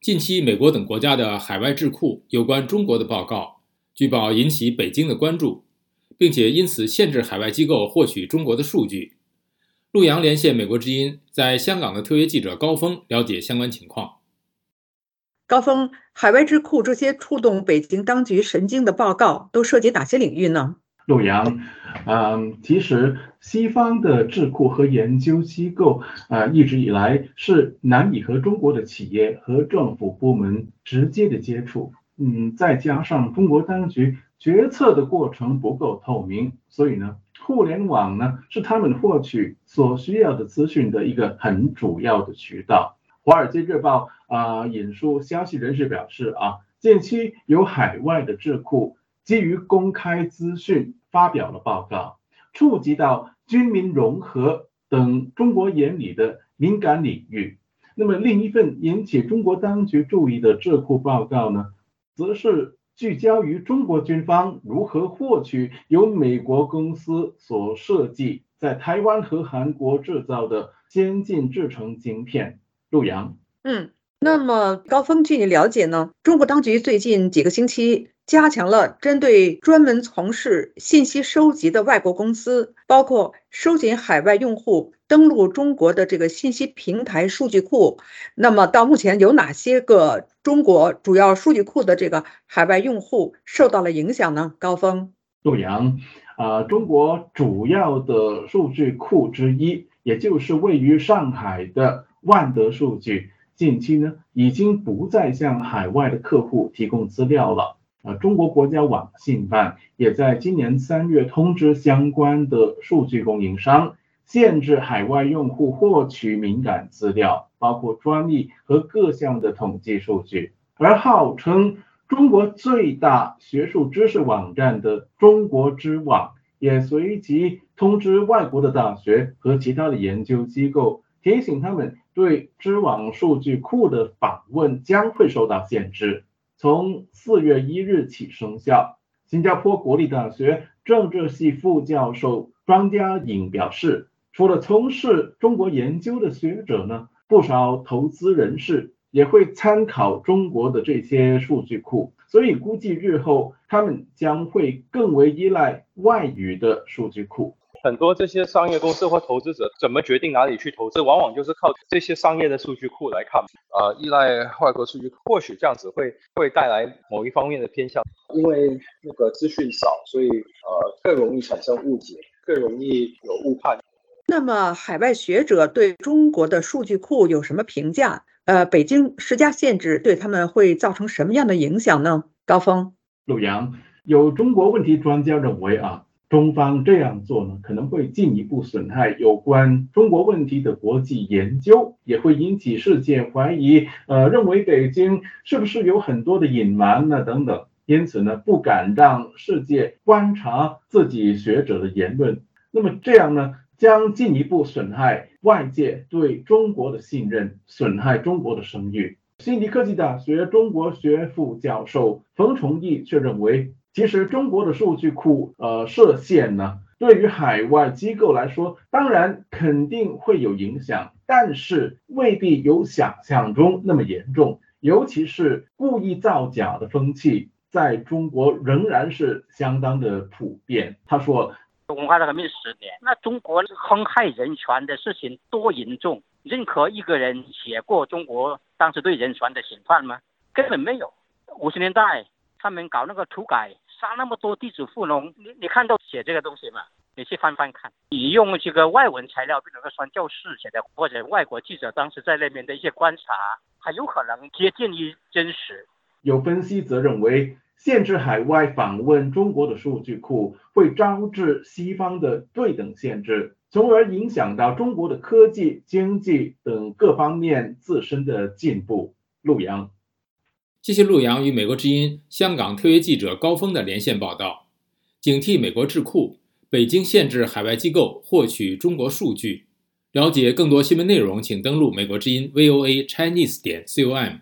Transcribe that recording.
近期，美国等国家的海外智库有关中国的报告，据报引起北京的关注，并且因此限制海外机构获取中国的数据。陆洋连线美国之音在香港的特约记者高峰了解相关情况。高峰，海外智库这些触动北京当局神经的报告都涉及哪些领域呢？陆洋，嗯，其实西方的智库和研究机构啊，一直以来是难以和中国的企业和政府部门直接的接触，嗯，再加上中国当局决策的过程不够透明，所以呢，互联网呢是他们获取所需要的资讯的一个很主要的渠道。华尔街日报啊引述消息人士表示啊，近期有海外的智库基于公开资讯。发表了报告，触及到军民融合等中国眼里的敏感领域。那么另一份引起中国当局注意的智库报告呢，则是聚焦于中国军方如何获取由美国公司所设计在台湾和韩国制造的先进制程晶片。陆阳，嗯，那么高峰，据你了解呢，中国当局最近几个星期。加强了针对专门从事信息收集的外国公司，包括收紧海外用户登录中国的这个信息平台数据库。那么到目前有哪些个中国主要数据库的这个海外用户受到了影响呢？高峰，陆阳，啊，中国主要的数据库之一，也就是位于上海的万德数据，近期呢已经不再向海外的客户提供资料了。啊，中国国家网信办也在今年三月通知相关的数据供应商，限制海外用户获取敏感资料，包括专利和各项的统计数据。而号称中国最大学术知识网站的中国知网，也随即通知外国的大学和其他的研究机构，提醒他们对知网数据库的访问将会受到限制。从四月一日起生效。新加坡国立大学政治系副教授庄家颖表示，除了从事中国研究的学者呢，不少投资人士也会参考中国的这些数据库，所以估计日后他们将会更为依赖外语的数据库。很多这些商业公司或投资者怎么决定哪里去投资，往往就是靠这些商业的数据库来看。呃，依赖外国数据，或许这样子会会带来某一方面的偏向，因为那个资讯少，所以呃更容易产生误解，更容易有误判。那么，海外学者对中国的数据库有什么评价？呃，北京施加限制对他们会造成什么样的影响呢？高峰，陆阳，有中国问题专家认为啊。中方这样做呢，可能会进一步损害有关中国问题的国际研究，也会引起世界怀疑，呃，认为北京是不是有很多的隐瞒呢？等等，因此呢，不敢让世界观察自己学者的言论。那么这样呢，将进一步损害外界对中国的信任，损害中国的声誉。悉尼科技大学中国学副教授冯崇义却认为。其实中国的数据库呃设限呢，对于海外机构来说，当然肯定会有影响，但是未必有想象中那么严重。尤其是故意造假的风气，在中国仍然是相当的普遍。他说，文化大革命十年，那中国坑害人权的事情多严重？任何一个人写过中国当时对人权的审判吗？根本没有。五十年代。他们搞那个土改，杀那么多地主富农，你你看到写这个东西吗？你去翻翻看，你用这个外文材料，比如说传教士写的，或者外国记者当时在那边的一些观察，还有可能接近于真实。有分析则认为，限制海外访问中国的数据库，会招致西方的对等限制，从而影响到中国的科技、经济等各方面自身的进步。陆阳。谢谢陆阳与美国之音香港特约记者高峰的连线报道。警惕美国智库，北京限制海外机构获取中国数据。了解更多新闻内容，请登录美国之音 VOA Chinese 点 com。